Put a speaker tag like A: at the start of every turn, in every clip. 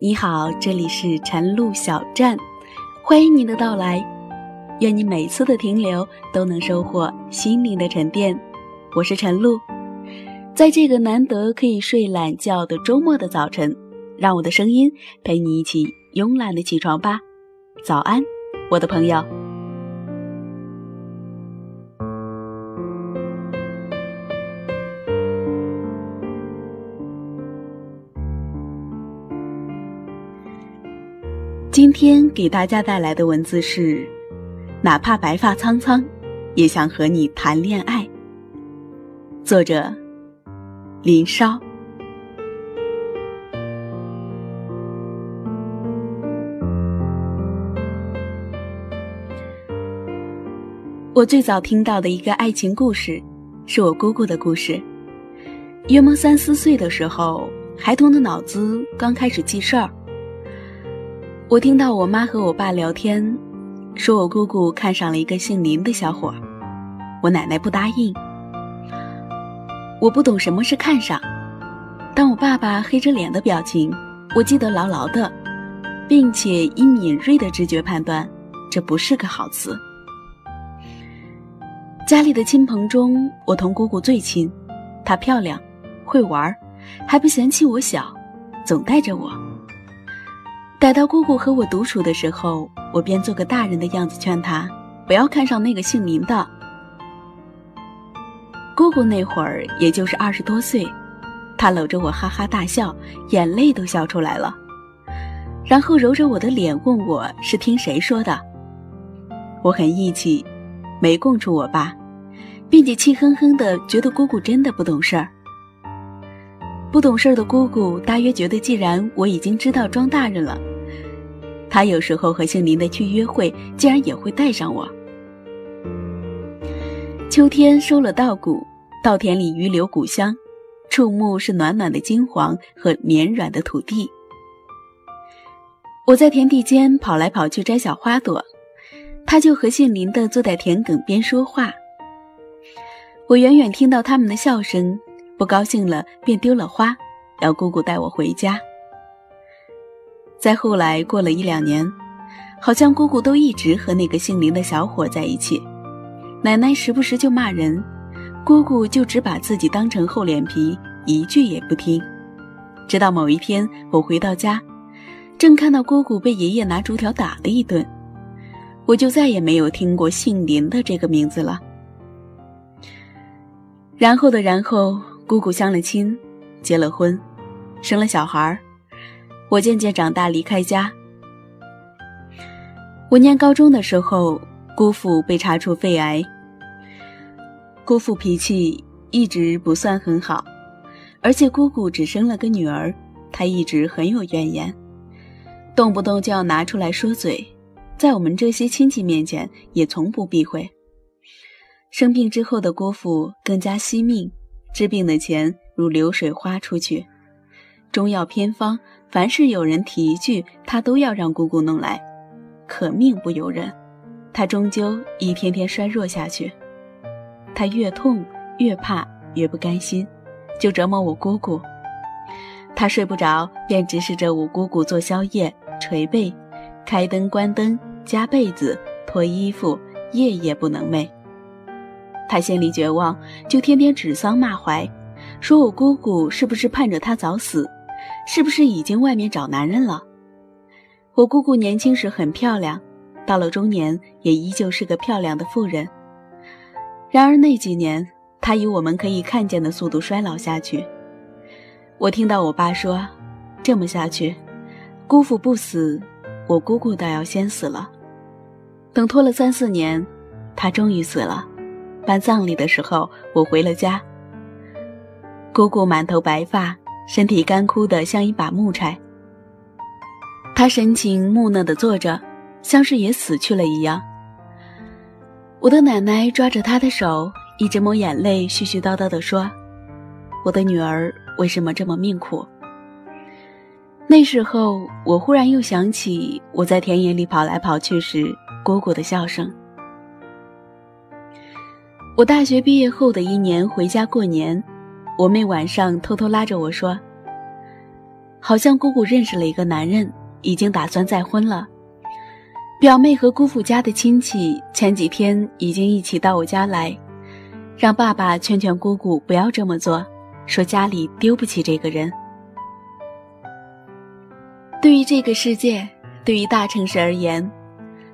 A: 你好，这里是晨露小站，欢迎你的到来。愿你每次的停留都能收获心灵的沉淀。我是晨露，在这个难得可以睡懒觉的周末的早晨，让我的声音陪你一起慵懒的起床吧。早安，我的朋友。今天给大家带来的文字是：哪怕白发苍苍，也想和你谈恋爱。作者：林梢。我最早听到的一个爱情故事，是我姑姑的故事。约莫三四岁的时候，孩童的脑子刚开始记事儿。我听到我妈和我爸聊天，说我姑姑看上了一个姓林的小伙，我奶奶不答应。我不懂什么是看上，但我爸爸黑着脸的表情，我记得牢牢的，并且以敏锐的直觉判断，这不是个好词。家里的亲朋中，我同姑姑最亲，她漂亮，会玩，还不嫌弃我小，总带着我。逮到姑姑和我独处的时候，我便做个大人的样子劝她不要看上那个姓林的。姑姑那会儿也就是二十多岁，她搂着我哈哈大笑，眼泪都笑出来了，然后揉着我的脸问我是听谁说的。我很义气，没供出我爸，并且气哼哼的觉得姑姑真的不懂事儿。不懂事儿的姑姑大约觉得，既然我已经知道装大人了。他有时候和姓林的去约会，竟然也会带上我。秋天收了稻谷，稻田里余留谷香，触目是暖暖的金黄和绵软的土地。我在田地间跑来跑去摘小花朵，他就和姓林的坐在田埂边说话。我远远听到他们的笑声，不高兴了便丢了花，要姑姑带我回家。再后来过了一两年，好像姑姑都一直和那个姓林的小伙在一起。奶奶时不时就骂人，姑姑就只把自己当成厚脸皮，一句也不听。直到某一天，我回到家，正看到姑姑被爷爷拿竹条打了一顿，我就再也没有听过姓林的这个名字了。然后的然后，姑姑相了亲，结了婚，生了小孩儿。我渐渐长大，离开家。我念高中的时候，姑父被查出肺癌。姑父脾气一直不算很好，而且姑姑只生了个女儿，他一直很有怨言，动不动就要拿出来说嘴，在我们这些亲戚面前也从不避讳。生病之后的姑父更加惜命，治病的钱如流水花出去，中药偏方。凡是有人提一句，他都要让姑姑弄来，可命不由人，他终究一天天衰弱下去。他越痛越怕，越不甘心，就折磨我姑姑。他睡不着，便指使着我姑姑做宵夜、捶背、开灯关灯、加被子、脱衣服，夜夜不能寐。他心里绝望，就天天指桑骂槐，说我姑姑是不是盼着他早死。是不是已经外面找男人了？我姑姑年轻时很漂亮，到了中年也依旧是个漂亮的妇人。然而那几年，她以我们可以看见的速度衰老下去。我听到我爸说：“这么下去，姑父不死，我姑姑倒要先死了。”等拖了三四年，她终于死了。办葬礼的时候，我回了家。姑姑满头白发。身体干枯的像一把木柴，他神情木讷的坐着，像是也死去了一样。我的奶奶抓着他的手，一直抹眼泪，絮絮叨叨的说：“我的女儿为什么这么命苦？”那时候，我忽然又想起我在田野里跑来跑去时姑姑的笑声。我大学毕业后的一年回家过年。我妹晚上偷偷拉着我说：“好像姑姑认识了一个男人，已经打算再婚了。表妹和姑父家的亲戚前几天已经一起到我家来，让爸爸劝劝姑姑不要这么做，说家里丢不起这个人。对于这个世界，对于大城市而言，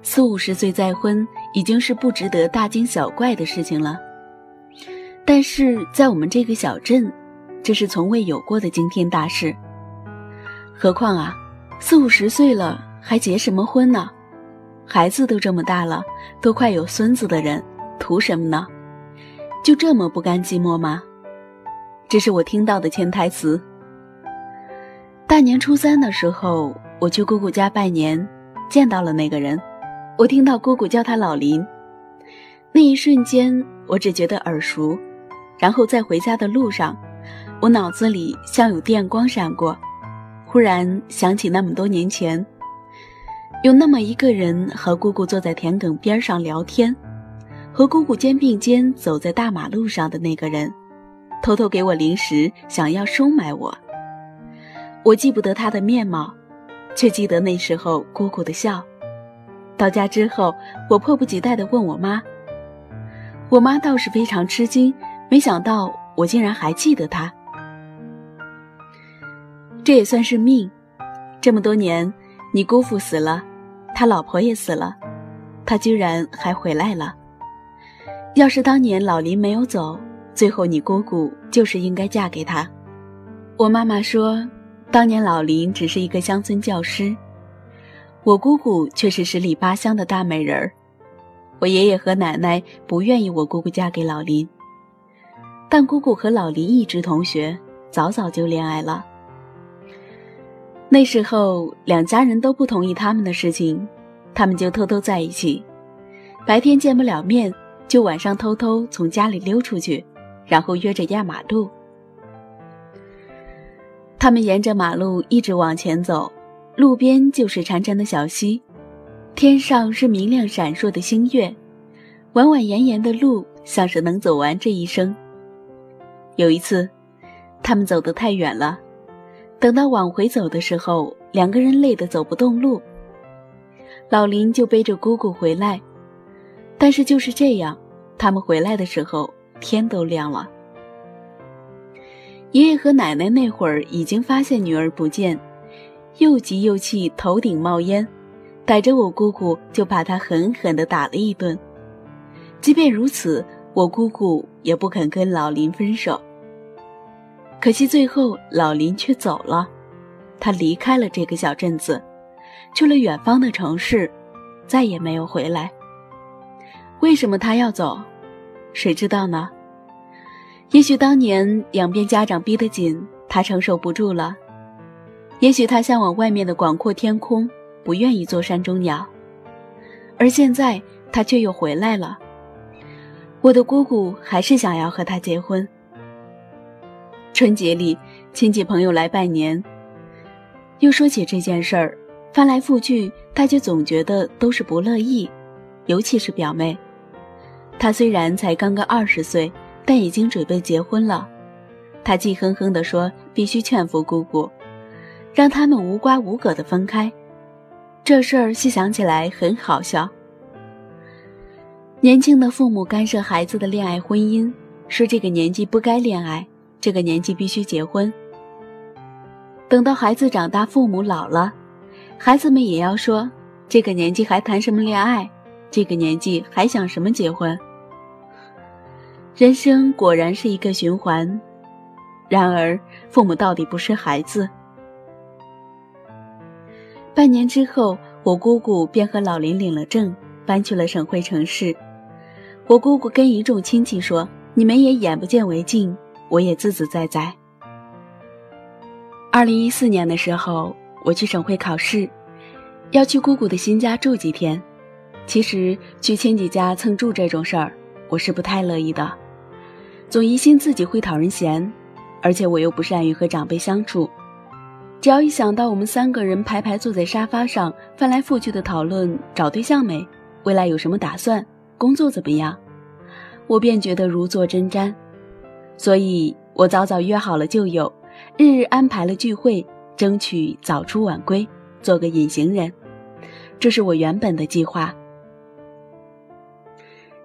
A: 四五十岁再婚已经是不值得大惊小怪的事情了。但是在我们这个小镇，这是从未有过的惊天大事。何况啊，四五十岁了还结什么婚呢？孩子都这么大了，都快有孙子的人，图什么呢？就这么不甘寂寞吗？这是我听到的潜台词。大年初三的时候，我去姑姑家拜年，见到了那个人。我听到姑姑叫他老林，那一瞬间，我只觉得耳熟。然后在回家的路上，我脑子里像有电光闪过，忽然想起那么多年前，有那么一个人和姑姑坐在田埂边上聊天，和姑姑肩并肩走在大马路上的那个人，偷偷给我零食，想要收买我。我记不得他的面貌，却记得那时候姑姑的笑。到家之后，我迫不及待地问我妈，我妈倒是非常吃惊，没想到我竟然还记得他。这也算是命，这么多年，你姑父死了，他老婆也死了，他居然还回来了。要是当年老林没有走，最后你姑姑就是应该嫁给他。我妈妈说，当年老林只是一个乡村教师。我姑姑却是十里八乡的大美人儿，我爷爷和奶奶不愿意我姑姑嫁给老林，但姑姑和老林一直同学，早早就恋爱了。那时候两家人都不同意他们的事情，他们就偷偷在一起，白天见不了面，就晚上偷偷从家里溜出去，然后约着压马路。他们沿着马路一直往前走。路边就是潺潺的小溪，天上是明亮闪烁的星月，蜿蜿延延的路像是能走完这一生。有一次，他们走得太远了，等到往回走的时候，两个人累得走不动路。老林就背着姑姑回来，但是就是这样，他们回来的时候天都亮了。爷爷和奶奶那会儿已经发现女儿不见。又急又气，头顶冒烟，逮着我姑姑就把她狠狠地打了一顿。即便如此，我姑姑也不肯跟老林分手。可惜最后老林却走了，他离开了这个小镇子，去了远方的城市，再也没有回来。为什么他要走？谁知道呢？也许当年两边家长逼得紧，他承受不住了。也许他向往外面的广阔天空，不愿意做山中鸟，而现在他却又回来了。我的姑姑还是想要和他结婚。春节里，亲戚朋友来拜年，又说起这件事儿，翻来覆去，他却总觉得都是不乐意，尤其是表妹，她虽然才刚刚二十岁，但已经准备结婚了。他气哼哼地说：“必须劝服姑姑。”让他们无瓜无葛的分开，这事儿细想起来很好笑。年轻的父母干涉孩子的恋爱婚姻，说这个年纪不该恋爱，这个年纪必须结婚。等到孩子长大，父母老了，孩子们也要说这个年纪还谈什么恋爱，这个年纪还想什么结婚？人生果然是一个循环。然而，父母到底不是孩子。半年之后，我姑姑便和老林领了证，搬去了省会城市。我姑姑跟一众亲戚说：“你们也眼不见为净，我也自自在在。”二零一四年的时候，我去省会考试，要去姑姑的新家住几天。其实去亲戚家蹭住这种事儿，我是不太乐意的，总疑心自己会讨人嫌，而且我又不善于和长辈相处。只要一想到我们三个人排排坐在沙发上翻来覆去的讨论找对象没，未来有什么打算，工作怎么样，我便觉得如坐针毡。所以我早早约好了旧友，日日安排了聚会，争取早出晚归，做个隐形人。这是我原本的计划。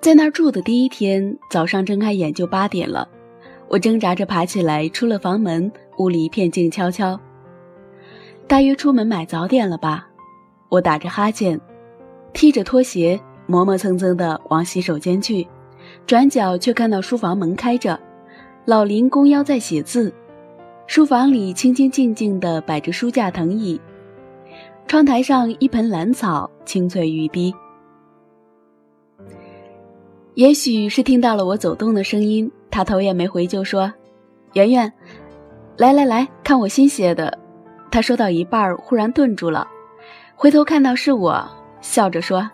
A: 在那儿住的第一天早上，睁开眼就八点了。我挣扎着爬起来，出了房门，屋里一片静悄悄。大约出门买早点了吧？我打着哈欠，踢着拖鞋，磨磨蹭蹭地往洗手间去，转角却看到书房门开着，老林弓腰在写字。书房里清清静静的摆着书架藤椅，窗台上一盆兰草青翠欲滴。也许是听到了我走动的声音，他头也没回就说：“圆圆，来来来看我新写的。”他说到一半忽然顿住了，回头看到是我，笑着说：“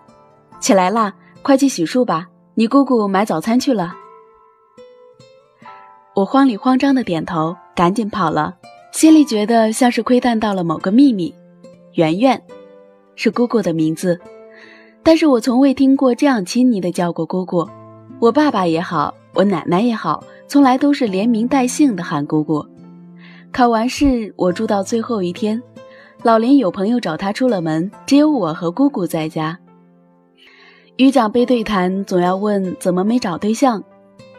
A: 起来啦，快去洗漱吧，你姑姑买早餐去了。”我慌里慌张的点头，赶紧跑了，心里觉得像是窥探到了某个秘密。圆圆，是姑姑的名字。但是我从未听过这样亲昵的叫过姑姑，我爸爸也好，我奶奶也好，从来都是连名带姓的喊姑姑。考完试，我住到最后一天，老林有朋友找他出了门，只有我和姑姑在家。与长辈对谈，总要问怎么没找对象，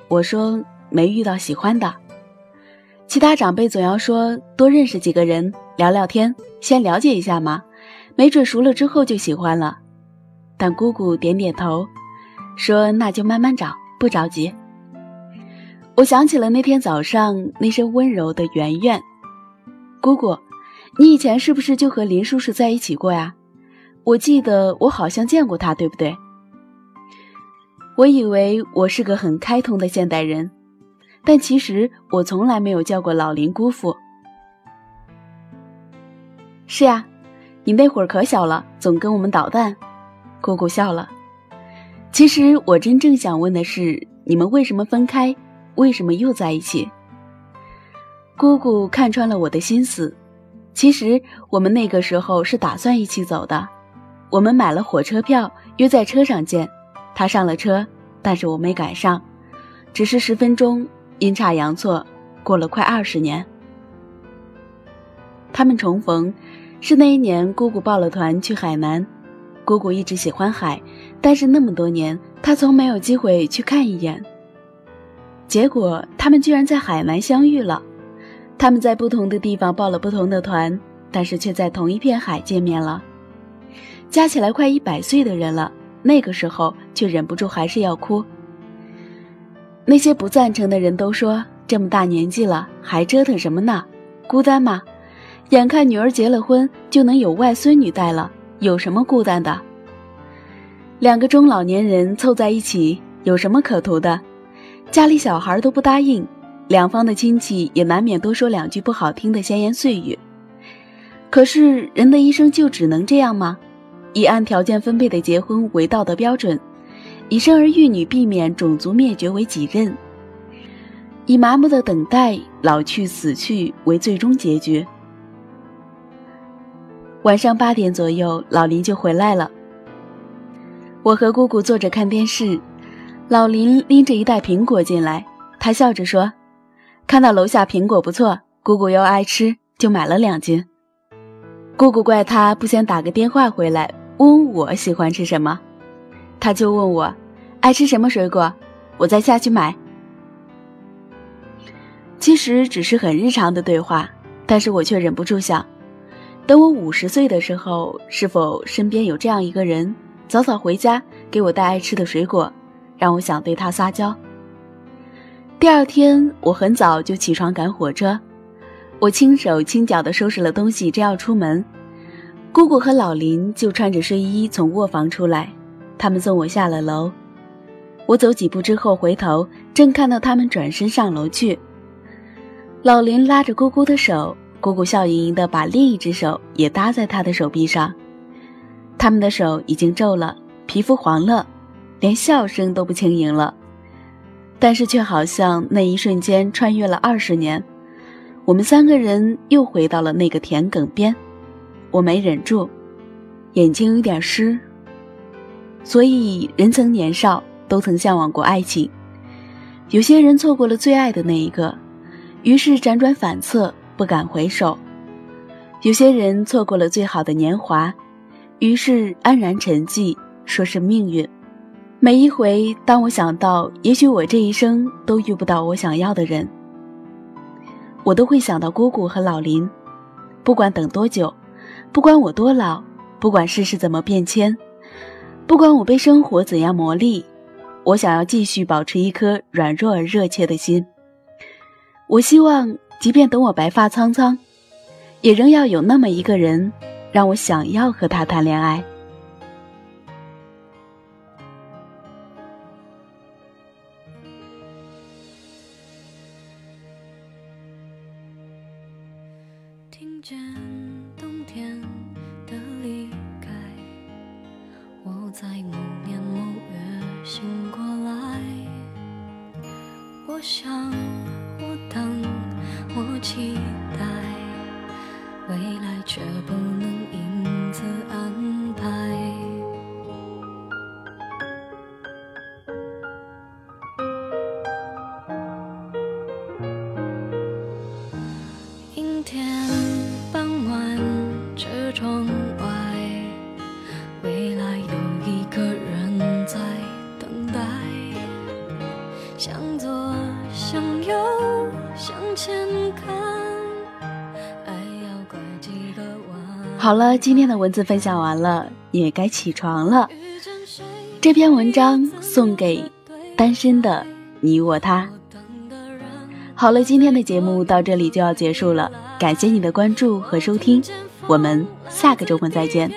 A: 我说没遇到喜欢的。其他长辈总要说多认识几个人，聊聊天，先了解一下嘛，没准熟了之后就喜欢了。但姑姑点点头，说：“那就慢慢找，不着急。”我想起了那天早上那声温柔的“圆圆”，姑姑，你以前是不是就和林叔叔在一起过呀？我记得我好像见过他，对不对？我以为我是个很开通的现代人，但其实我从来没有叫过老林姑父。是呀，你那会儿可小了，总跟我们捣蛋。姑姑笑了。其实我真正想问的是，你们为什么分开？为什么又在一起？姑姑看穿了我的心思。其实我们那个时候是打算一起走的。我们买了火车票，约在车上见。他上了车，但是我没赶上，只是十分钟。阴差阳错，过了快二十年，他们重逢，是那一年姑姑报了团去海南。姑姑一直喜欢海，但是那么多年，她从没有机会去看一眼。结果他们居然在海南相遇了。他们在不同的地方报了不同的团，但是却在同一片海见面了。加起来快一百岁的人了，那个时候却忍不住还是要哭。那些不赞成的人都说：这么大年纪了，还折腾什么呢？孤单吗？眼看女儿结了婚，就能有外孙女带了。有什么孤单的？两个中老年人凑在一起，有什么可图的？家里小孩都不答应，两方的亲戚也难免多说两句不好听的闲言碎语。可是人的一生就只能这样吗？以按条件分配的结婚为道德标准，以生儿育女、避免种族灭绝为己任，以麻木的等待老去死去为最终结局。晚上八点左右，老林就回来了。我和姑姑坐着看电视，老林拎着一袋苹果进来，他笑着说：“看到楼下苹果不错，姑姑又爱吃，就买了两斤。”姑姑怪他不先打个电话回来问我喜欢吃什么，他就问我爱吃什么水果，我再下去买。其实只是很日常的对话，但是我却忍不住想。等我五十岁的时候，是否身边有这样一个人，早早回家给我带爱吃的水果，让我想对他撒娇。第二天，我很早就起床赶火车，我轻手轻脚地收拾了东西，正要出门，姑姑和老林就穿着睡衣从卧房出来，他们送我下了楼。我走几步之后回头，正看到他们转身上楼去，老林拉着姑姑的手。姑姑笑盈盈地把另一只手也搭在他的手臂上，他们的手已经皱了，皮肤黄了，连笑声都不轻盈了，但是却好像那一瞬间穿越了二十年。我们三个人又回到了那个田埂边，我没忍住，眼睛有点湿。所以人曾年少，都曾向往过爱情。有些人错过了最爱的那一个，于是辗转反侧。不敢回首，有些人错过了最好的年华，于是安然沉寂，说是命运。每一回，当我想到也许我这一生都遇不到我想要的人，我都会想到姑姑和老林。不管等多久，不管我多老，不管世事怎么变迁，不管我被生活怎样磨砺，我想要继续保持一颗软弱而热切的心。我希望，即便等我白发苍苍。也仍要有那么一个人，让我想要和他谈恋爱。
B: 想，我等，我期待。未来却不
A: 好了，今天的文字分享完了，也该起床了。这篇文章送给单身的你我他。好了，今天的节目到这里就要结束了，感谢你的关注和收听，我们下个周末再见。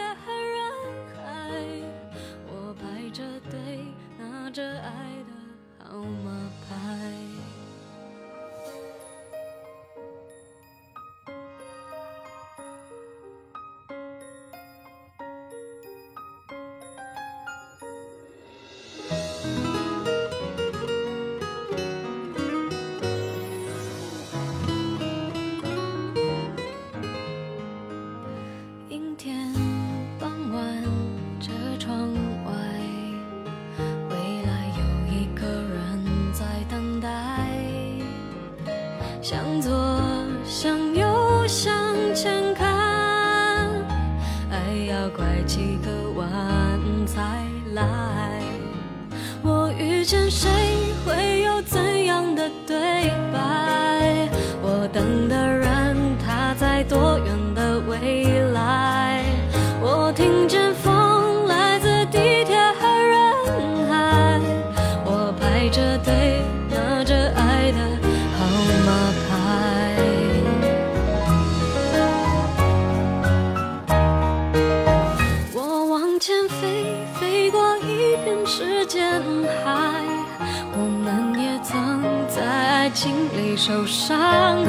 B: 对白？我等的人，他在多远的未来？伤，